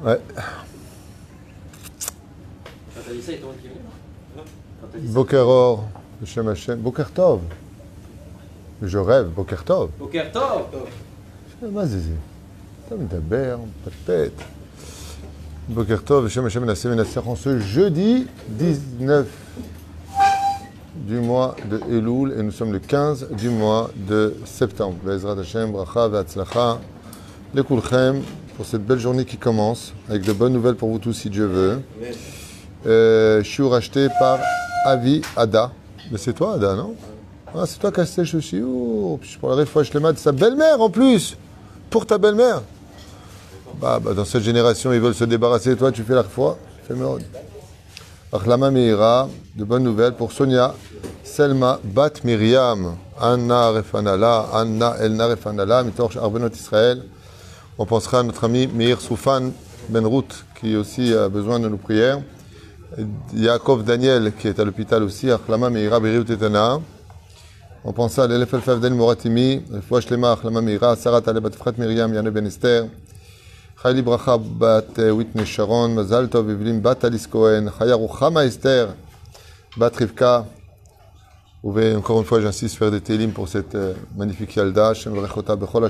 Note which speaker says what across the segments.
Speaker 1: Ouais.
Speaker 2: Quand t'as dit ça, il t'ont qui Quand t'as dit ça.
Speaker 1: Boker Or, Hashem Hashem. Boker Tov. Je rêve, Boker Tov.
Speaker 2: Boker Tov
Speaker 1: מה זה זה? אתה מדבר, פטפט. בוקר טוב, בשם השם מנסה מנצח en ce jeudi 19 du mois de Elul et nous sommes le 15 du mois de septembre. Bezrat Hashem, bracha ve'atzlacha lekulchem pour cette belle journée qui commence avec de bonnes nouvelles pour vous tous si Dieu veut. Euh, shiur acheté par Avi Ada. Mais c'est toi Ada, non? Ah, c'est toi qui as acheté ce shiur. Pour la réfoua shlema de sa belle-mère en plus. Pour ta belle-mère. Bah, bah, dans cette génération, ils veulent se débarrasser de toi, tu fais la foi. Fais. Achlama Meira, de bonnes nouvelles pour Sonia, Selma, Bat Miriam, Anna Refanala, Anna Elna Refanala, Mitorch Arbenot Israël. On pensera à notre ami Meir Soufan Benrout, qui aussi a besoin de nos prières. Yaakov Daniel, qui est à l'hôpital aussi, Achlama Meira Beriut Etana. On pense à l'élève Elfaf Moratimi, Fouach Lema Achlama Meira, Sarah Talebat Frat Myriam, Yann Ben Esther, Chayli Bracha Bat Whitney Sharon, Mazal Tov Bat Alice Cohen, Chaya Ruchama Esther, Bat Rivka. Encore une fois, j'insiste, faire des télim pour cette euh, magnifique Yalda, Shem Rechota Bechol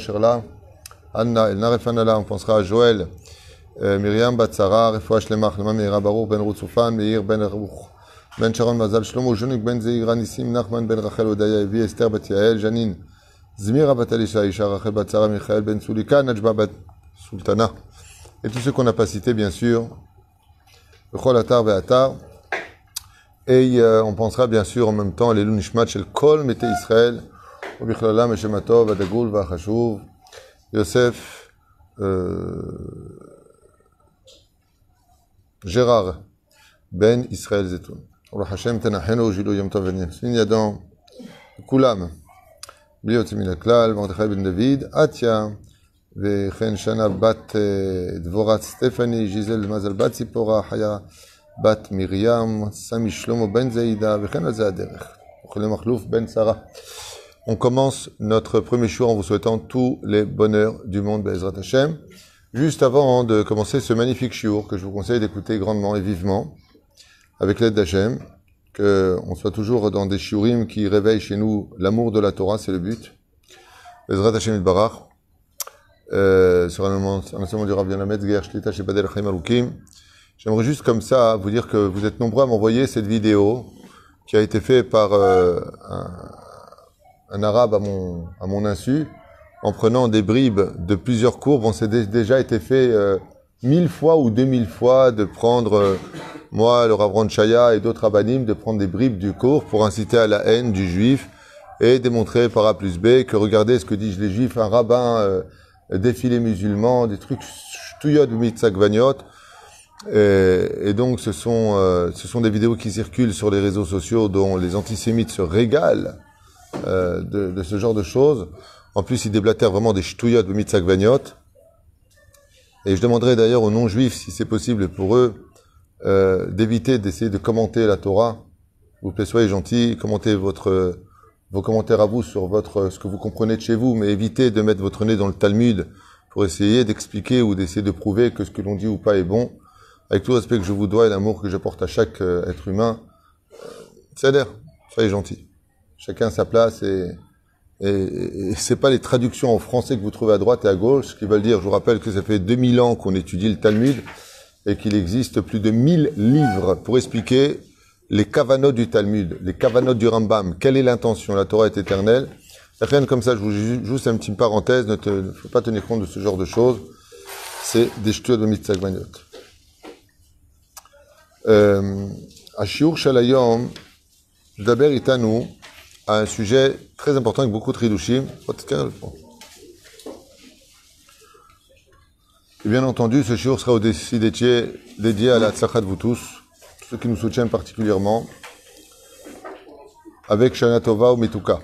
Speaker 1: Anna El Narefanala, on pensera à Joël, euh, Myriam Batsara, Refoua Shlema, Achlema Meira Baruch, Ben Rutsoufan, Meir Ben Erbouch, Ben Sharon Mazal Shlomo, Junik Ben Zeira Nissim, Nachman Ben Rachel Odaya, Evi Esther Bat Yael, Janine, Zmira Bat Alisha, Isha Rachel Batsara, Michael Ben Soulika, Najba Bat Sultana. Et tous ceux qu'on n'a pas cités, bien sûr. Bechol Atar Ve'atar. Et euh, on pensera bien sûr en même temps à l'Elou Nishmat Shel Kol Mete Israël, Ubichlalam Eshemato, Vadagul, Vachashuv, Yosef, euh, Gérard, Ben Israël Zetoun. Ora Hashem Tenachenu, Jilou Yom Tov Venim, Sin Yadon, Kulam, בלי יוצא מן הכלל, מרדכי בן דוד, עטיה, וכן שנה בת אה, דבורת סטפני, ז'יזל מזל בת ציפורה, חיה בת מרים, סמי שלמה בן זעידה, וכן על זה הדרך. אוכלי מחלוף בן שרה. On commence notre premier jour en vous souhaitant tous les bonheurs du monde, Bezrat Hashem. Juste avant de commencer ce magnifique shiur que je vous conseille d'écouter grandement et vivement, avec l'aide d'Hachem, qu'on soit toujours dans des shiurim qui réveillent chez nous l'amour de la Torah, c'est le but. Bezrat Hashem Barach. Euh, sur un enseignement du Rav Yanamet Ger Shlita chez Badel Chaim. J'aimerais juste comme ça vous dire que vous êtes nombreux à m'envoyer cette vidéo qui a été faite par euh, un, un, arabe à mon, à mon insu en prenant des bribes de plusieurs cours. Bon, c'est déjà été fait euh, mille fois ou deux mille fois de prendre, euh, moi, le Rav Chaya et d'autres rabbinim, de prendre des bribes du cours pour inciter à la haine du juif et démontrer par A plus B que regardez ce que disent les juifs, un rabbin euh, défilés musulmans, des trucs shtouyot mitzagvaniot. Et, et donc, ce sont, euh, ce sont des vidéos qui circulent sur les réseaux sociaux dont les antisémites se régalent euh, de, de, ce genre de choses. En plus, ils déblatèrent vraiment des shtouyot mitzagvaniot. Et je demanderai d'ailleurs aux non-juifs, si c'est possible pour eux, euh, d'éviter d'essayer de commenter la Torah. Vous plaît, soyez gentils, commentez votre vos commentaires à vous sur votre ce que vous comprenez de chez vous, mais évitez de mettre votre nez dans le Talmud pour essayer d'expliquer ou d'essayer de prouver que ce que l'on dit ou pas est bon. Avec tout le respect que je vous dois et l'amour que j'apporte à chaque euh, être humain, c'est l'air. Soyez gentils. Chacun sa place et, et, et c'est pas les traductions en français que vous trouvez à droite et à gauche qui veulent dire. Je vous rappelle que ça fait 2000 ans qu'on étudie le Talmud et qu'il existe plus de 1000 livres pour expliquer les kavanot du Talmud, les kavanot du Rambam, quelle est l'intention? La Torah est éternelle. Rien comme ça, je vous juste une petite parenthèse, ne, faut pas tenir compte de ce genre de choses. C'est des ch'tuot de mitzagmaniot. À Shiur Shalayom, Daber Itanu a un sujet très important avec beaucoup de tridushim. Et bien entendu, ce shiur sera aussi dédié, dédié à la tzachat vous tous ceux qui nous soutiennent particulièrement, avec Shana Tova Metuka.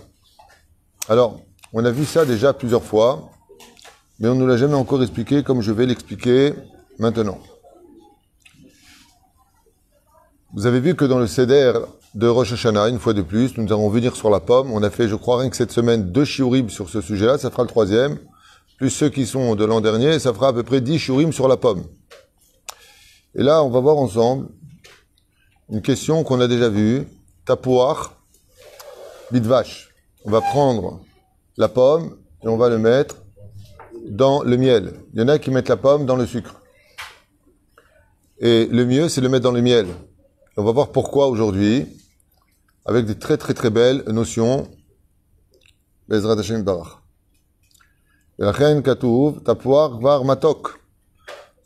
Speaker 1: Alors, on a vu ça déjà plusieurs fois, mais on ne nous l'a jamais encore expliqué comme je vais l'expliquer maintenant. Vous avez vu que dans le CDR de Rosh Hashanah, une fois de plus, nous allons venir sur la pomme. On a fait, je crois, rien que cette semaine, deux shiurib sur ce sujet-là. Ça fera le troisième. plus ceux qui sont de l'an dernier, ça fera à peu près 10 shurim sur la pomme. Et là, on va voir ensemble une question qu'on a déjà vue. Tapouar, bitvash. On va prendre la pomme et on va le mettre dans le miel. Il y en a qui mettent la pomme dans le sucre. Et le mieux, c'est de le mettre dans le miel. on va voir pourquoi aujourd'hui, avec des très très très belles notions. Bezrat Hashem Barach. La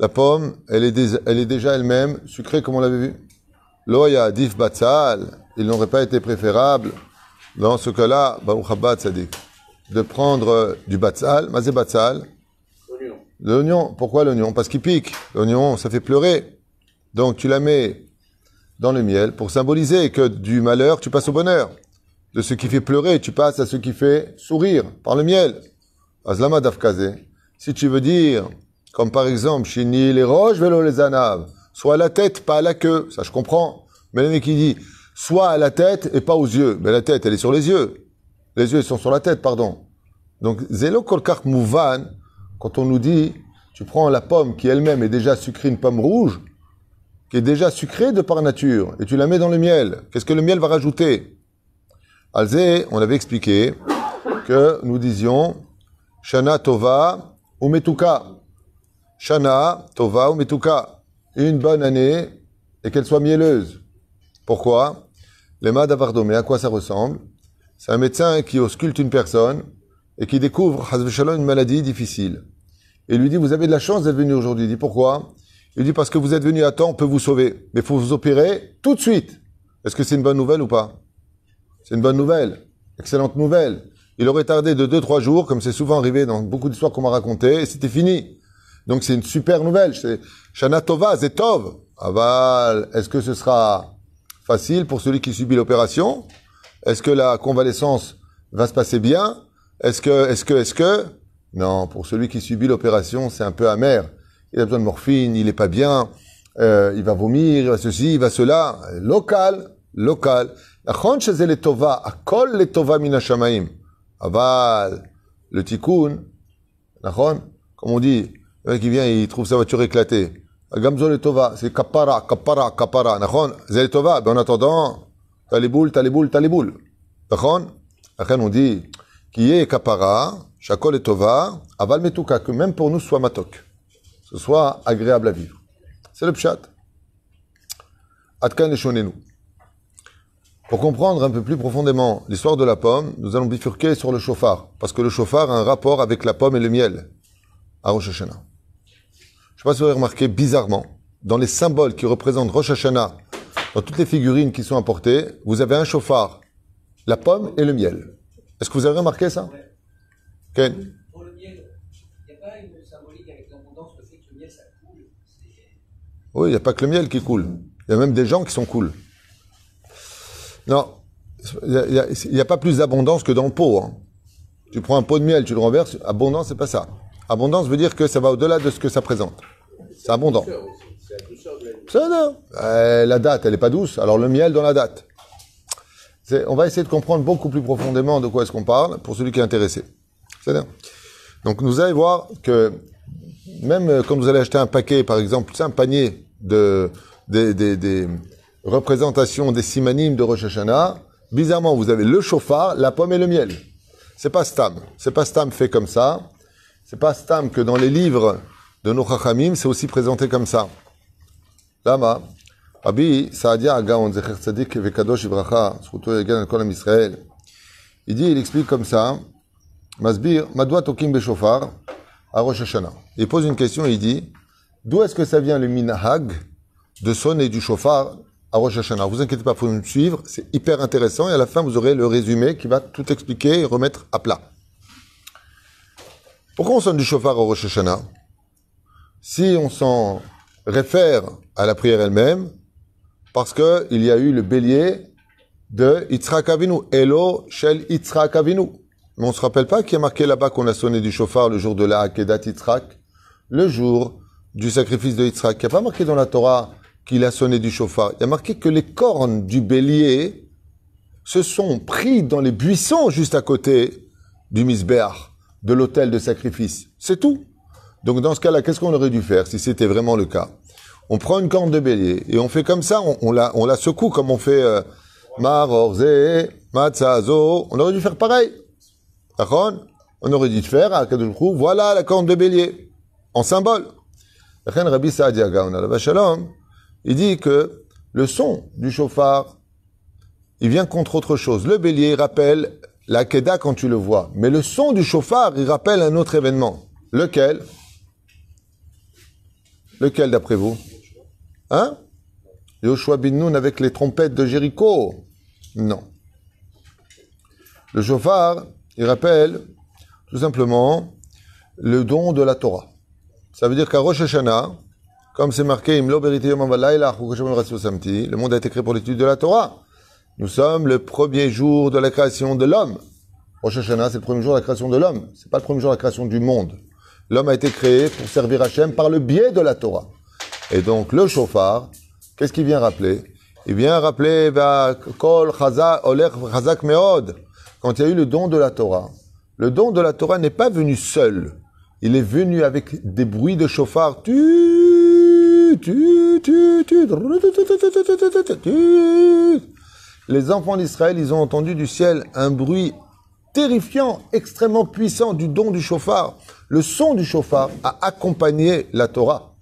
Speaker 1: pomme, elle est, elle est déjà elle-même sucrée comme on l'avait vu. Loya dif batzal, il n'aurait pas été préférable, dans ce cas-là, de prendre du batzal, mazé batzal, l'oignon. Pourquoi l'oignon? Parce qu'il pique. L'oignon, ça fait pleurer. Donc tu la mets dans le miel pour symboliser que du malheur, tu passes au bonheur. De ce qui fait pleurer, tu passes à ce qui fait sourire par le miel. Azlama dafkaze. Si tu veux dire, comme par exemple, Shini les roches, vélo les anaves, soit à la tête, pas à la queue, ça je comprends. Mais le mec qui dit, soit à la tête et pas aux yeux. Mais la tête, elle est sur les yeux. Les yeux, ils sont sur la tête, pardon. Donc, zelo kolkar mouvan, quand on nous dit, tu prends la pomme qui elle-même est déjà sucrée, une pomme rouge, qui est déjà sucrée de par nature, et tu la mets dans le miel. Qu'est-ce que le miel va rajouter? Alzé, on avait expliqué que nous disions, Shana Tova ou Metuka. Shana Tova ou Metuka. Une bonne année et qu'elle soit mielleuse. Pourquoi? Les d'Avardomé, à quoi ça ressemble? C'est un médecin qui ausculte une personne et qui découvre, une maladie difficile. Et lui dit, vous avez de la chance d'être venu aujourd'hui. Il dit, pourquoi? Il dit, parce que vous êtes venu à temps, on peut vous sauver. Mais il faut vous opérer tout de suite. Est-ce que c'est une bonne nouvelle ou pas? C'est une bonne nouvelle. Excellente nouvelle. Il aurait tardé de 2-3 jours, comme c'est souvent arrivé dans beaucoup d'histoires qu'on m'a racontées, et c'était fini. Donc c'est une super nouvelle. C'est Shana Tova, Zetov. Aval, est-ce que ce sera facile pour celui qui subit l'opération? Est-ce que la convalescence va se passer bien? Est-ce que, est-ce que, est-ce que? Non, pour celui qui subit l'opération, c'est un peu amer. Il a besoin de morphine, il est pas bien, euh, il va vomir, il va ceci, il va cela. Local, local. Akol le tova minashamaim. Aval, le tikkun, comme on dit, le mec qui vient, il trouve sa voiture éclatée. Gamzo le tova, c'est kapara, kapara, kapara. C'est tova. Ben, en attendant, t'as les boules, t'as les boules, t'as les boules. On dit, qui est kapara, et tova, aval metuka, que même pour nous soit matok. Ce soit agréable à vivre. C'est le pshat. Atkan et nous. Pour comprendre un peu plus profondément l'histoire de la pomme, nous allons bifurquer sur le chauffard, parce que le chauffard a un rapport avec la pomme et le miel à Rosh Hashanah. Je ne sais pas si vous avez remarqué, bizarrement, dans les symboles qui représentent Rosh Hashanah, dans toutes les figurines qui sont apportées, vous avez un chauffard, la pomme et le miel. Est-ce que vous avez remarqué ça?
Speaker 3: Ken Pour le miel, il n'y a pas une symbolique avec l'abondance, le fait que le miel, ça coule
Speaker 1: Oui, il n'y a pas que le miel qui coule. Il y a même des gens qui sont cool. Non, il n'y a, pas plus d'abondance que dans le pot. Hein. Tu prends un pot de miel, tu le renverses, abondance, c'est pas ça. Abondance veut dire que ça va au-delà de ce que ça présente. C'est abondant. Ça, non. Euh, la date, elle n'est pas douce. Alors le miel dans la date. On va essayer de comprendre beaucoup plus profondément de quoi est-ce qu'on parle pour celui qui est intéressé. C'est Donc nous allons voir que même quand vous allez acheter un paquet, par exemple, un panier de, des, des représentation des simanimes de Rosh Hashanah, bizarrement, vous avez le chauffard, la pomme et le miel. C'est pas Stam. C'est pas Stam fait comme ça. C'est pas Stam que dans les livres de nos Chachamim, c'est aussi présenté comme ça. Lama, Rabbi Saadia Agaon, Zecher Tzadik Vekadosh Yagan Al Israël. Il dit, il explique comme ça, Masbir, Madwa Tokim Beshofar, à Rosh Hashanah. Il pose une question, il dit, d'où est-ce que ça vient le minahag de sonner du chauffard à Rosh Hashanah? Vous inquiétez pas, vous me suivre, c'est hyper intéressant et à la fin vous aurez le résumé qui va tout expliquer et remettre à plat. Pourquoi on sonne du chauffard à Rosh Hashanah? Si on s'en réfère à la prière elle-même, parce que il y a eu le bélier de Yitzhak Avinu, Elo Shel Yitzhak Avinu. Mais on se rappelle pas qu'il y a marqué là-bas qu'on a sonné du chauffard le jour de la Akedat Yitzhak, le jour du sacrifice de Yitzhak. Il n'y a pas marqué dans la Torah qu'il a sonné du chauffard. Il y a marqué que les cornes du bélier se sont pris dans les buissons juste à côté du misbéach, de l'autel de sacrifice. C'est tout. Donc dans ce cas-là, qu'est-ce qu'on aurait dû faire si c'était vraiment le cas? On prend une corne de bélier et on fait comme ça, on, la, secoue comme on fait euh, Mar, Matzazo. On aurait dû faire pareil. On aurait dû faire à Kadoulchou, voilà la corne de bélier, en symbole. Rabbi il dit que le son du chauffard, il vient contre autre chose. Le bélier rappelle la Keda quand tu le vois. Mais le son du chauffard, il rappelle un autre événement. Lequel? Lequel d'après vous? Hein? Yoshua bin Nun avec les trompettes de Jéricho? Non. Le chauffard, il rappelle tout simplement le don de la Torah. Ça veut dire qu'à Rosh Hashanah, comme c'est marqué, le monde a été créé pour l'étude de la Torah. Nous sommes le premier jour de la création de l'homme. Rosh Hashanah, c'est le premier jour de la création de l'homme. C'est pas le premier jour de la création du monde. L'homme a été créé pour servir Hachem par le biais de la Torah. Et donc, le chauffard, qu'est-ce qu'il vient rappeler? Il vient rappeler, kol chazak meod, quand il y a eu le don de la Torah. Le don de la Torah n'est pas venu seul. Il est venu avec des bruits de chauffard. Les enfants d'Israël, ils ont entendu du ciel un bruit terrifiant, extrêmement puissant du don du chauffard. Le son du chauffard a accompagné la Torah.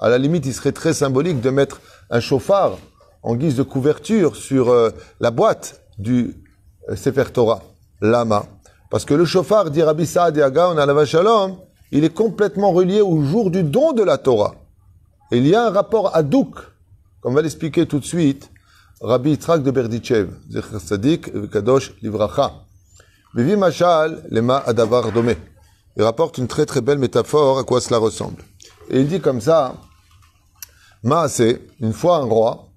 Speaker 1: À la limite, il serait très symbolique de mettre un chauffard en guise de couverture sur euh, la boîte du euh, Sefer Torah, lama. Parce que le chauffard, dit Rabbi Saad et Agaon à Shalom, il est complètement relié au jour du don de la Torah. Et il y a un rapport à Douk, comme on va l'expliquer tout de suite, Rabbi Yitzhak de Berdichev, Zecher Sadik, Kadosh Livracha. Vivi Machal, Lema Adavar Domé. Il rapporte une très très belle métaphore à quoi cela ressemble. Et il dit comme ça, Maasé, une fois un roi,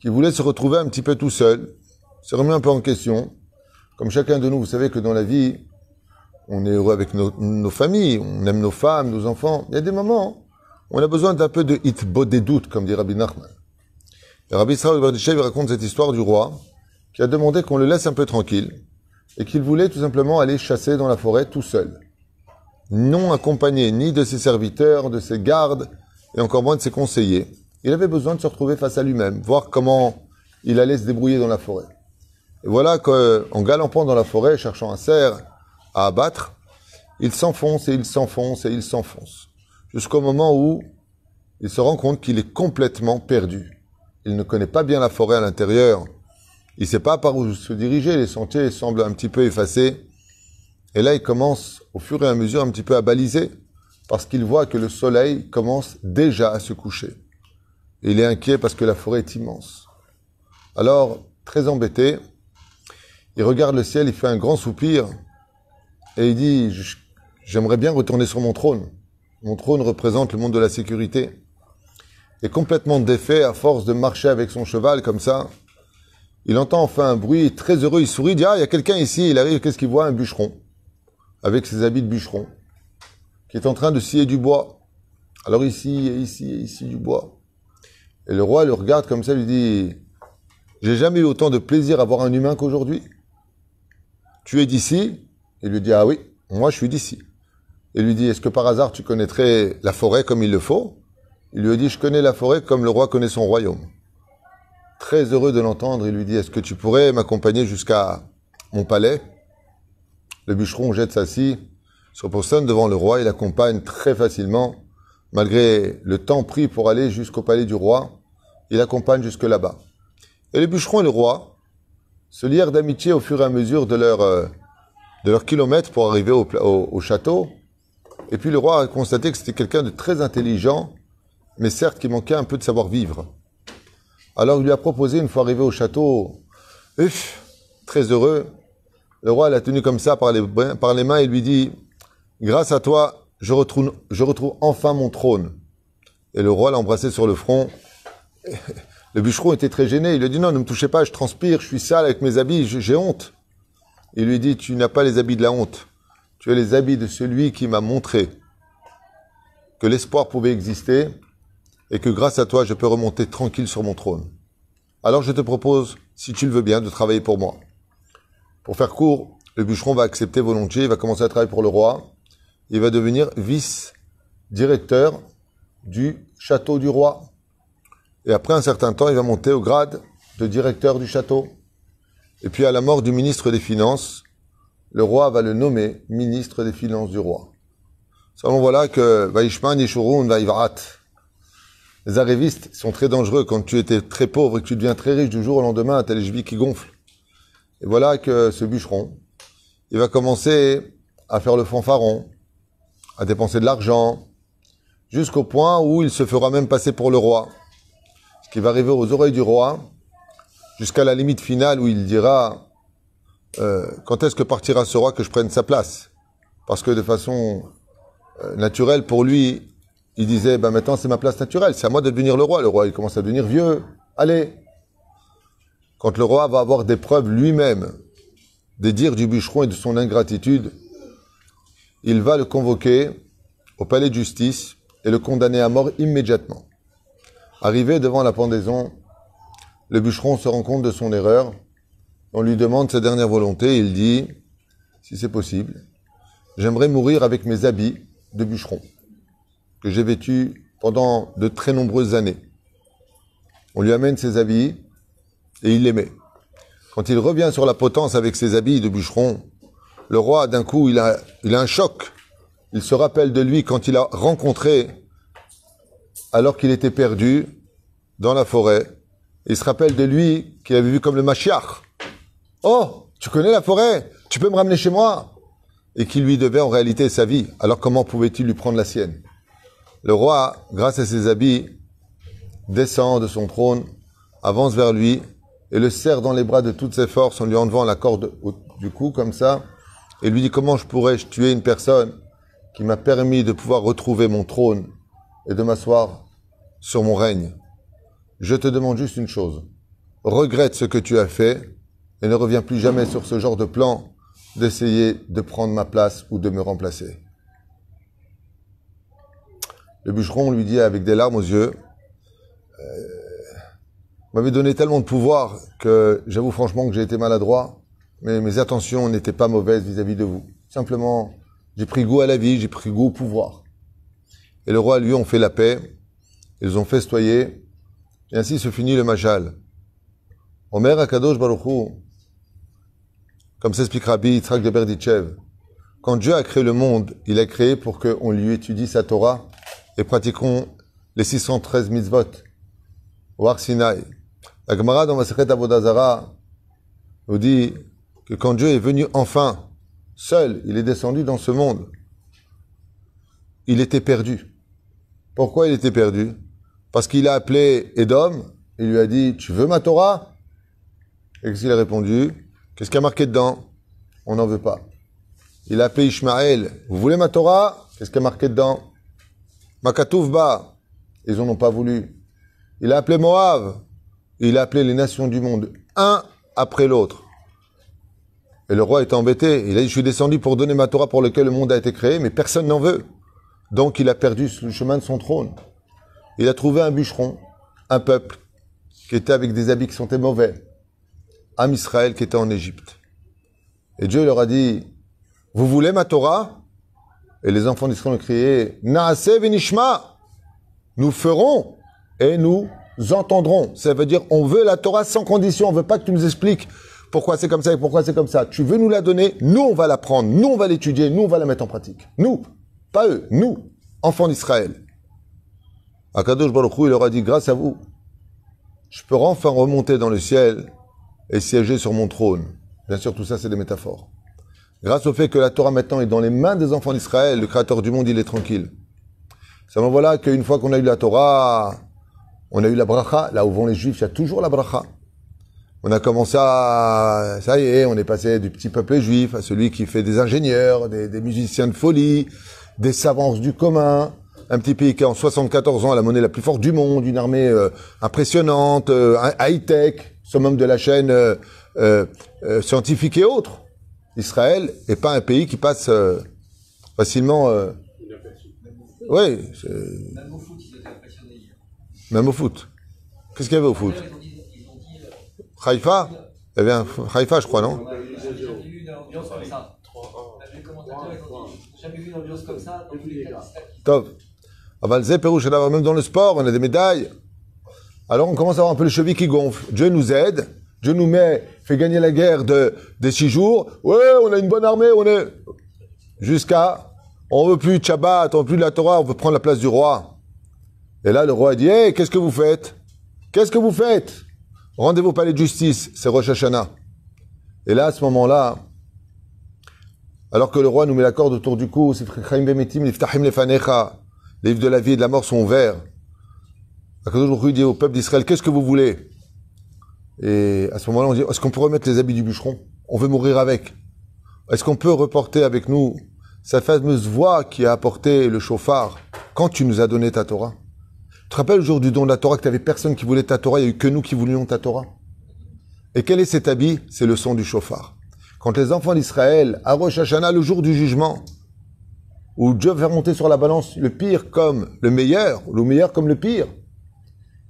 Speaker 1: qui voulait se retrouver un petit peu tout seul, se remet un peu en question. Comme chacun de nous, vous savez que dans la vie, on est heureux avec nos, familles, on aime nos femmes, nos enfants. Il y a des moments, où on a besoin d'un peu de hitbo des doutes, comme dit Rabbi Nachman. Et Rabbi Israël raconte cette histoire du roi qui a demandé qu'on le laisse un peu tranquille et qu'il voulait tout simplement aller chasser dans la forêt tout seul, non accompagné ni de ses serviteurs, de ses gardes et encore moins de ses conseillers. Il avait besoin de se retrouver face à lui-même, voir comment il allait se débrouiller dans la forêt. Et voilà qu'en galompant dans la forêt, cherchant un cerf à abattre, il s'enfonce et il s'enfonce et il s'enfonce, jusqu'au moment où il se rend compte qu'il est complètement perdu il ne connaît pas bien la forêt à l'intérieur, il ne sait pas par où se diriger, les sentiers semblent un petit peu effacés. Et là, il commence au fur et à mesure un petit peu à baliser, parce qu'il voit que le soleil commence déjà à se coucher. il est inquiet parce que la forêt est immense. Alors, très embêté, il regarde le ciel, il fait un grand soupir, et il dit, j'aimerais bien retourner sur mon trône. Mon trône représente le monde de la sécurité est complètement défait à force de marcher avec son cheval comme ça. Il entend enfin un bruit, très heureux, il sourit, il dit, ah, il y a quelqu'un ici, il arrive, qu'est-ce qu'il voit? Un bûcheron, avec ses habits de bûcheron, qui est en train de scier du bois. Alors ici, et ici, et ici, du bois. Et le roi le regarde comme ça, lui dit, j'ai jamais eu autant de plaisir à voir un humain qu'aujourd'hui. Tu es d'ici Il lui dit, ah oui, moi je suis d'ici. Il lui dit, est-ce que par hasard tu connaîtrais la forêt comme il le faut il lui dit, je connais la forêt comme le roi connaît son royaume. Très heureux de l'entendre, il lui dit, est-ce que tu pourrais m'accompagner jusqu'à mon palais? Le bûcheron jette sa scie, se repose devant le roi, il accompagne très facilement, malgré le temps pris pour aller jusqu'au palais du roi, il accompagne jusque là-bas. Et le bûcheron et le roi se lièrent d'amitié au fur et à mesure de leur, euh, de kilomètre pour arriver au, au château. Et puis le roi a constaté que c'était quelqu'un de très intelligent, mais certes qui manquait un peu de savoir-vivre. Alors il lui a proposé, une fois arrivé au château, très heureux, le roi l'a tenu comme ça par les, par les mains et lui dit, grâce à toi, je retrouve, je retrouve enfin mon trône. Et le roi l'a embrassé sur le front. Le bûcheron était très gêné. Il lui dit, non, ne me touchez pas, je transpire, je suis sale avec mes habits, j'ai honte. Il lui dit, tu n'as pas les habits de la honte. Tu as les habits de celui qui m'a montré que l'espoir pouvait exister et que grâce à toi, je peux remonter tranquille sur mon trône. Alors je te propose, si tu le veux bien, de travailler pour moi. Pour faire court, le bûcheron va accepter volontiers, il va commencer à travailler pour le roi, il va devenir vice-directeur du château du roi. Et après un certain temps, il va monter au grade de directeur du château. Et puis à la mort du ministre des Finances, le roi va le nommer ministre des Finances du roi. Seulement voilà que Vaishman Yeshurun Vaivarat. Les arrivistes sont très dangereux quand tu étais très pauvre et que tu deviens très riche du jour au lendemain, t'as les chevilles qui gonflent. Et voilà que ce bûcheron, il va commencer à faire le fanfaron, à dépenser de l'argent, jusqu'au point où il se fera même passer pour le roi. Qui va arriver aux oreilles du roi, jusqu'à la limite finale où il dira euh, quand est-ce que partira ce roi que je prenne sa place? Parce que de façon euh, naturelle, pour lui, il disait, ben maintenant c'est ma place naturelle, c'est à moi de devenir le roi. Le roi, il commence à devenir vieux. Allez Quand le roi va avoir des preuves lui-même des dires du bûcheron et de son ingratitude, il va le convoquer au palais de justice et le condamner à mort immédiatement. Arrivé devant la pendaison, le bûcheron se rend compte de son erreur. On lui demande sa dernière volonté. Il dit, si c'est possible, j'aimerais mourir avec mes habits de bûcheron que j'ai vêtus pendant de très nombreuses années. On lui amène ses habits et il les met. Quand il revient sur la potence avec ses habits de bûcheron, le roi, d'un coup, il a, un choc. Il se rappelle de lui quand il a rencontré, alors qu'il était perdu dans la forêt. Il se rappelle de lui qu'il avait vu comme le Machiach. Oh, tu connais la forêt? Tu peux me ramener chez moi? Et qui lui devait en réalité sa vie. Alors comment pouvait-il lui prendre la sienne? Le roi, grâce à ses habits, descend de son trône, avance vers lui et le serre dans les bras de toutes ses forces en lui enlevant la corde du cou comme ça et lui dit comment je pourrais tuer une personne qui m'a permis de pouvoir retrouver mon trône? Et de m'asseoir sur mon règne. Je te demande juste une chose. Regrette ce que tu as fait et ne reviens plus jamais sur ce genre de plan d'essayer de prendre ma place ou de me remplacer. Le bûcheron lui dit avec des larmes aux yeux, euh, m'avait donné tellement de pouvoir que j'avoue franchement que j'ai été maladroit, mais mes intentions n'étaient pas mauvaises vis-à-vis de vous. Simplement, j'ai pris goût à la vie, j'ai pris goût au pouvoir. Et le roi lui ont fait la paix, ils ont festoyé, et ainsi se finit le majal. Omer Akadosh Baruchou, comme s'explique Rabbi Yitzhak de Berdichev, quand Dieu a créé le monde, il a créé pour qu'on lui étudie sa Torah et pratiquons les 613 mitzvot Har Sinai. La Gemara dans Masechet Avodazara nous dit que quand Dieu est venu enfin, seul, il est descendu dans ce monde, il était perdu. Pourquoi il était perdu? Parce qu'il a appelé Edom, il lui a dit, tu veux ma Torah? Et qu'est-ce qu'il a répondu? Qu'est-ce qu'il a marqué dedans? On n'en veut pas. Il a appelé Ishmaël, vous voulez ma Torah? Qu'est-ce qu'il a marqué dedans? Makatouvba, ils n'en ont pas voulu. Il a appelé Moab, il a appelé les nations du monde, un après l'autre. Et le roi est embêté. Il a dit, je suis descendu pour donner ma Torah pour lequel le monde a été créé, mais personne n'en veut. Donc il a perdu le chemin de son trône. Il a trouvé un bûcheron, un peuple, qui était avec des habits qui sentaient mauvais. Am Israël qui était en Égypte. Et Dieu leur a dit, vous voulez ma Torah? Et les enfants d'Israël ont crié, Naase venishma! Nous ferons et nous entendrons. Ça veut dire, on veut la Torah sans condition. On veut pas que tu nous expliques pourquoi c'est comme ça et pourquoi c'est comme ça. Tu veux nous la donner, nous on va la prendre, nous on va l'étudier, nous on va la mettre en pratique. Nous, pas eux, nous, enfants d'Israël. Akadosh Baruch il leur a dit, grâce à vous, je peux enfin remonter dans le ciel et siéger sur mon trône. Bien sûr, tout ça, c'est des métaphores. Grâce au fait que la Torah maintenant est dans les mains des enfants d'Israël, le Créateur du monde, il est tranquille. Ça me voilà qu'une fois qu'on a eu la Torah, on a eu la bracha. Là où vont les Juifs, il y a toujours la bracha. On a commencé à, ça y est, on est passé du petit peuple juif à celui qui fait des ingénieurs, des, musiciens de folie, des savants du commun. Un petit pays qui a en 74 ans la monnaie la plus forte du monde, une armée euh, impressionnante, euh, high-tech, summum de la chaîne euh, scientifique et autres. Israël n'est pas un pays qui passe facilement. oui.
Speaker 3: Même au foot.
Speaker 1: Qu'est-ce qu'il y avait au foot? Haïfa? Il y avait un Haïfa, je crois, non?
Speaker 3: Les jamais vu une ambiance comme les
Speaker 1: même dans le sport, on a des médailles. Alors on commence à avoir un peu le cheville qui gonfle. Dieu nous aide. Dieu nous met, fait gagner la guerre de, des six jours. Ouais, on a une bonne armée, on est, jusqu'à, on veut plus de Shabbat, on veut plus de la Torah, on veut prendre la place du roi. Et là, le roi dit, hey, qu'est-ce que vous faites? Qu'est-ce que vous faites? Rendez-vous au palais de justice, c'est Rosh Hashanah. Et là, à ce moment-là, alors que le roi nous met la corde autour du cou, les livres de la vie et de la mort sont ouverts. Akadosh dit au peuple d'Israël, qu'est-ce que vous voulez? Et à ce moment-là, on dit, est-ce qu'on peut remettre les habits du bûcheron? On veut mourir avec. Est-ce qu'on peut reporter avec nous sa fameuse voix qui a apporté le chauffard quand tu nous as donné ta Torah? Tu te rappelles le jour du don de la Torah que tu n'avais personne qui voulait ta Torah, il n'y a eu que nous qui voulions ta Torah? Et quel est cet habit? C'est le son du chauffard. Quand les enfants d'Israël, à Rosh Hashanah, le jour du jugement, où Dieu va monter sur la balance le pire comme le meilleur, le meilleur comme le pire,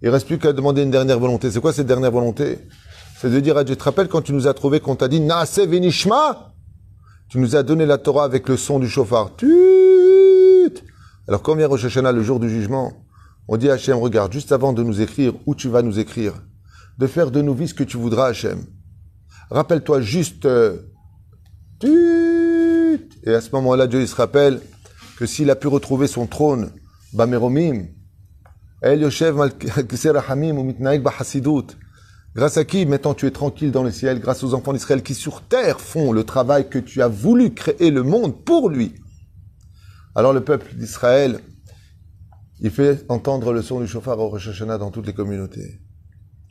Speaker 1: il reste plus qu'à demander une dernière volonté. C'est quoi cette dernière volonté? C'est de dire à Dieu, te rappelles quand tu nous as trouvé, qu'on t'a dit, Naase venishma? Tu nous as donné la Torah avec le son du chauffard. Alors quand vient Rosh Hashanah, le jour du jugement, on dit à Hachem, regarde, juste avant de nous écrire où tu vas nous écrire, de faire de nous vie ce que tu voudras, Hachem. Rappelle-toi juste, euh, Et à ce moment-là, Dieu, se rappelle que s'il a pu retrouver son trône, Bameromim, El Yoshev Mitnaik Bahasidut. Grâce à qui maintenant tu es tranquille dans le ciel Grâce aux enfants d'Israël qui sur terre font le travail que tu as voulu créer le monde pour lui. Alors le peuple d'Israël, il fait entendre le son du chauffard au Rosh Hashanah dans toutes les communautés.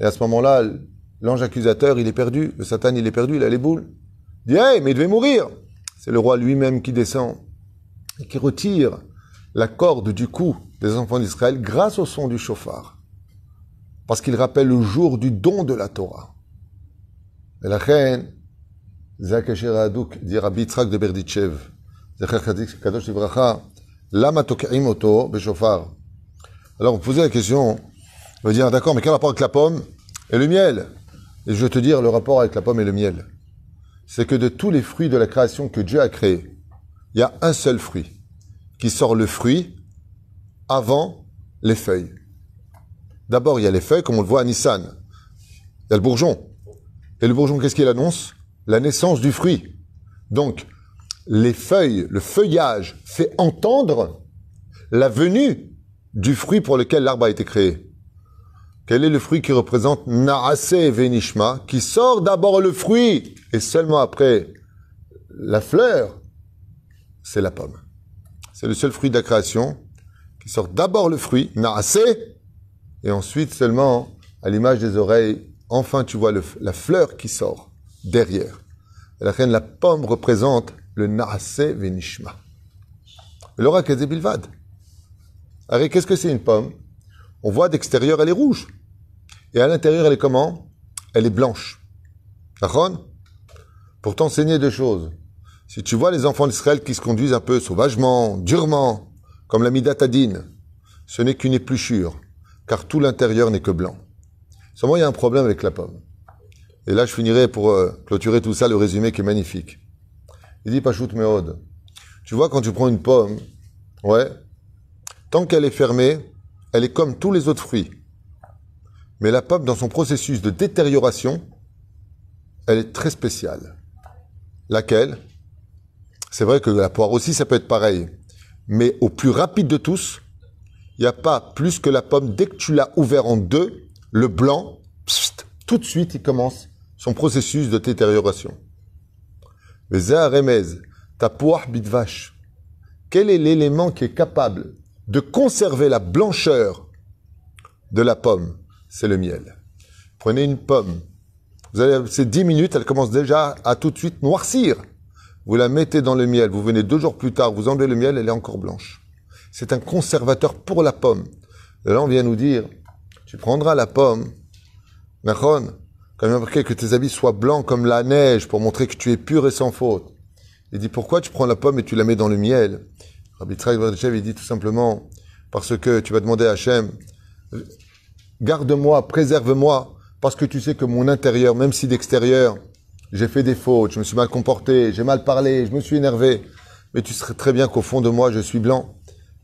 Speaker 1: Et à ce moment-là, l'ange accusateur, il est perdu, le Satan, il est perdu, il a les boules. Il dit, hey, mais il devait mourir. C'est le roi lui-même qui descend et qui retire la corde du cou des enfants d'Israël grâce au son du chauffard. Parce qu'il rappelle le jour du don de la Torah. Et la dit Rabbi de. Alors, vous posez la question, on va dire, d'accord, mais quel rapport avec la pomme et le miel? Et je vais te dire le rapport avec la pomme et le miel. C'est que de tous les fruits de la création que Dieu a créés, il y a un seul fruit qui sort le fruit avant les feuilles. D'abord, il y a les feuilles, comme on le voit à Nissan. Il y a le bourgeon. Et le bourgeon, qu'est-ce qu'il annonce? La naissance du fruit. Donc, les feuilles, le feuillage fait entendre la venue du fruit pour lequel l'arbre a été créé. Quel est le fruit qui représente Naase Venishma, qui sort d'abord le fruit et seulement après la fleur, c'est la pomme. C'est le seul fruit de la création qui sort d'abord le fruit, naasé, et ensuite seulement, à l'image des oreilles, enfin tu vois la fleur qui sort derrière. Et la reine, la pomme représente le naasé venishma. L'aura bilvad. Alors, qu'est-ce que c'est une pomme? On voit d'extérieur, elle est rouge. Et à l'intérieur, elle est comment? Elle est blanche. D'accord? Pour t'enseigner deux choses. Si tu vois les enfants d'Israël qui se conduisent un peu sauvagement, durement, comme la midatadine, ce n'est qu'une épluchure, car tout l'intérieur n'est que blanc. Seulement, il y a un problème avec la pomme. Et là, je finirai pour euh, clôturer tout ça, le résumé qui est magnifique. Il dit Pachout Meod. Tu vois, quand tu prends une pomme, ouais, tant qu'elle est fermée, elle est comme tous les autres fruits. Mais la pomme, dans son processus de détérioration, elle est très spéciale. Laquelle? C'est vrai que la poire aussi, ça peut être pareil. Mais au plus rapide de tous, il n'y a pas plus que la pomme. Dès que tu l'as ouvert en deux, le blanc, tout de suite, il commence son processus de détérioration. Mais Remez, ta poire vache. Quel est l'élément qui est capable de conserver la blancheur de la pomme? C'est le miel. Prenez une pomme. Vous allez, c'est 10 minutes, elle commence déjà à tout de suite noircir. Vous la mettez dans le miel, vous venez deux jours plus tard, vous enlevez le miel, elle est encore blanche. C'est un conservateur pour la pomme. Et là, on vient nous dire, tu prendras la pomme, Nachon, quand même que tes habits soient blancs comme la neige pour montrer que tu es pur et sans faute. Il dit, pourquoi tu prends la pomme et tu la mets dans le miel? Rabbi il dit tout simplement, parce que tu vas demander à Hachem, garde-moi, préserve-moi, parce que tu sais que mon intérieur, même si d'extérieur, j'ai fait des fautes, je me suis mal comporté, j'ai mal parlé, je me suis énervé. Mais tu sais très bien qu'au fond de moi, je suis blanc.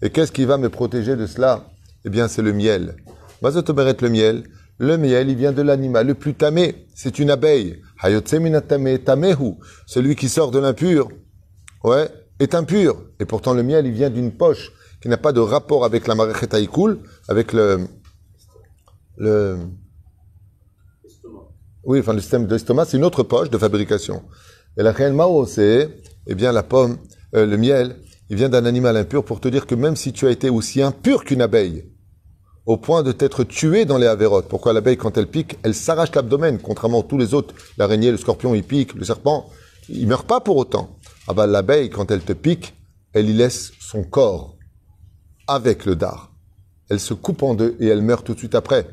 Speaker 1: Et qu'est-ce qui va me protéger de cela? Eh bien, c'est le miel. Mazotoberet le miel. Le miel, il vient de l'animal le plus tamé. C'est une abeille. Tamehu. Celui qui sort de l'impur, ouais, est impur. Et pourtant, le miel, il vient d'une poche qui n'a pas de rapport avec la marechet haïkoul, avec le, le, oui, enfin, le système d'estomac, c'est une autre poche de fabrication. Et la reine Mao, c'est, eh bien, la pomme, euh, le miel, il vient d'un animal impur pour te dire que même si tu as été aussi impur qu'une abeille, au point de t'être tué dans les avérotes. Pourquoi l'abeille, quand elle pique, elle s'arrache l'abdomen, contrairement à tous les autres. L'araignée, le scorpion, il pique, le serpent, il meurt pas pour autant. Ah bah, l'abeille, quand elle te pique, elle y laisse son corps avec le dard. Elle se coupe en deux et elle meurt tout de suite après.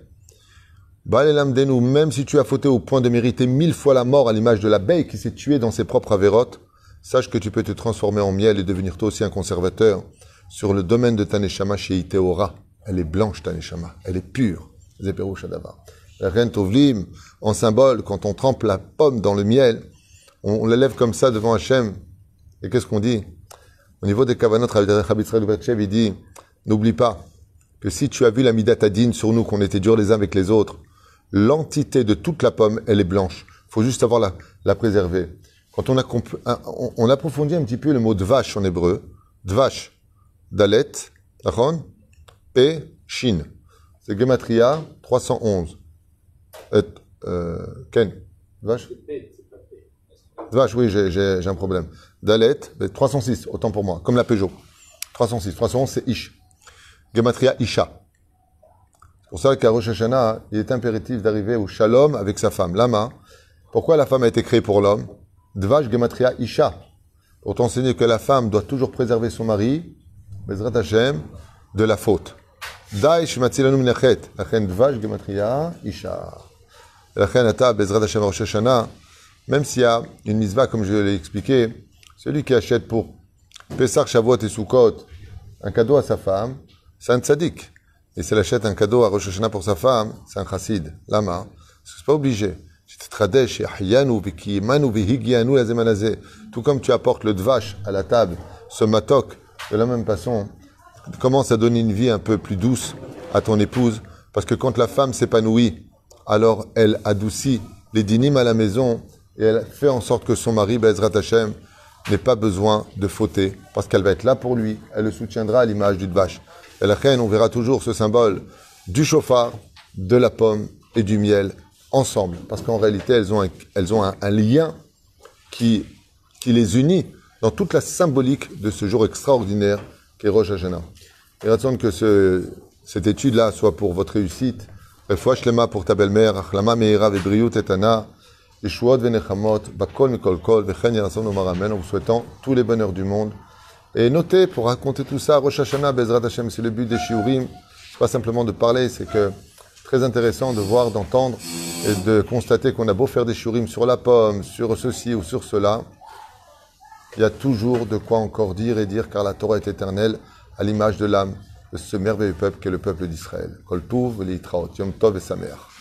Speaker 1: Nous, même si tu as fauté au point de mériter mille fois la mort à l'image de l'abeille qui s'est tuée dans ses propres avérotes, sache que tu peux te transformer en miel et devenir toi aussi un conservateur sur le domaine de Taneshama chez Iteora. Elle est blanche, Taneshama. Elle est pure. Zéperu Shadava. La reine en symbole, quand on trempe la pomme dans le miel, on, l'élève comme ça devant Hachem. Et qu'est-ce qu'on dit? Au niveau des kavanot, il dit, n'oublie pas que si tu as vu la midatadine sur nous, qu'on était durs les uns avec les autres, l'entité de toute la pomme, elle est blanche. Il faut juste avoir la, la préserver. Quand on, a on, on, approfondit un petit peu le mot de vache en hébreu, dvash, dalet, d'accord P, Shin. C'est Gematria 311. Et, euh, Ken Vache Vache, oui, j'ai un problème. Dalet, 306, autant pour moi, comme la Peugeot. 306. 311, c'est Ish. Gematria Isha. Pour ça qu'à Rosh Hashanah, il est impératif d'arriver au shalom avec sa femme. Lama, pourquoi la femme a été créée pour l'homme? Dvash Gematria Isha. Pour t'enseigner que la femme doit toujours préserver son mari, Bezrat Hashem, de la faute. Dai shmatzilanu minachet. Lachen dvash gematria isha. Lachen ata bezrat Hashem Rosh Hashanah. Même s'il y a une misva, comme je l'ai expliqué, celui qui achète pour Pessah, Shavuot et Sukkot un cadeau à sa femme, c'est un tzaddik. Et s'il achète un cadeau à Rosh Hashanah pour sa femme, c'est un chassid. Lama, c'est pas obligé. Tout comme tu apportes le dvash à la table, ce matok, de la même façon, commence à donner une vie un peu plus douce à ton épouse, parce que quand la femme s'épanouit, alors elle adoucit les dynimes à la maison et elle fait en sorte que son mari, Bezrat Hashem, n'ait pas besoin de fauter, parce qu'elle va être là pour lui, elle le soutiendra à l'image du vache. Et la reine, on verra toujours ce symbole du chauffard, de la pomme et du miel ensemble, parce qu'en réalité, elles ont un, elles ont un, lien qui, qui les unit dans toute la symbolique de ce jour extraordinaire et Rosh Hashanah. Et attendre que ce, cette étude-là soit pour votre réussite. Refouach lema pour ta belle-mère, vebriut etana, yeshuot venechamot, bakol mikol kol, vechen yarason omar amen, en vous souhaitant tous les bonheurs du monde. Et notez, pour raconter tout ça, Rosh Hashanah, Bezrat Hashem, c'est le but des shiurim. C'est pas simplement de parler, c'est que très intéressant de voir, d'entendre et de constater qu'on a beau faire des shiurim sur la pomme, sur ceci ou sur cela il y a toujours de quoi encore dire et dire, car la Torah est éternelle, à l'image de l'âme de ce merveilleux peuple qu'est le peuple d'Israël. Kol Tuv, Yom Tov et sa mère.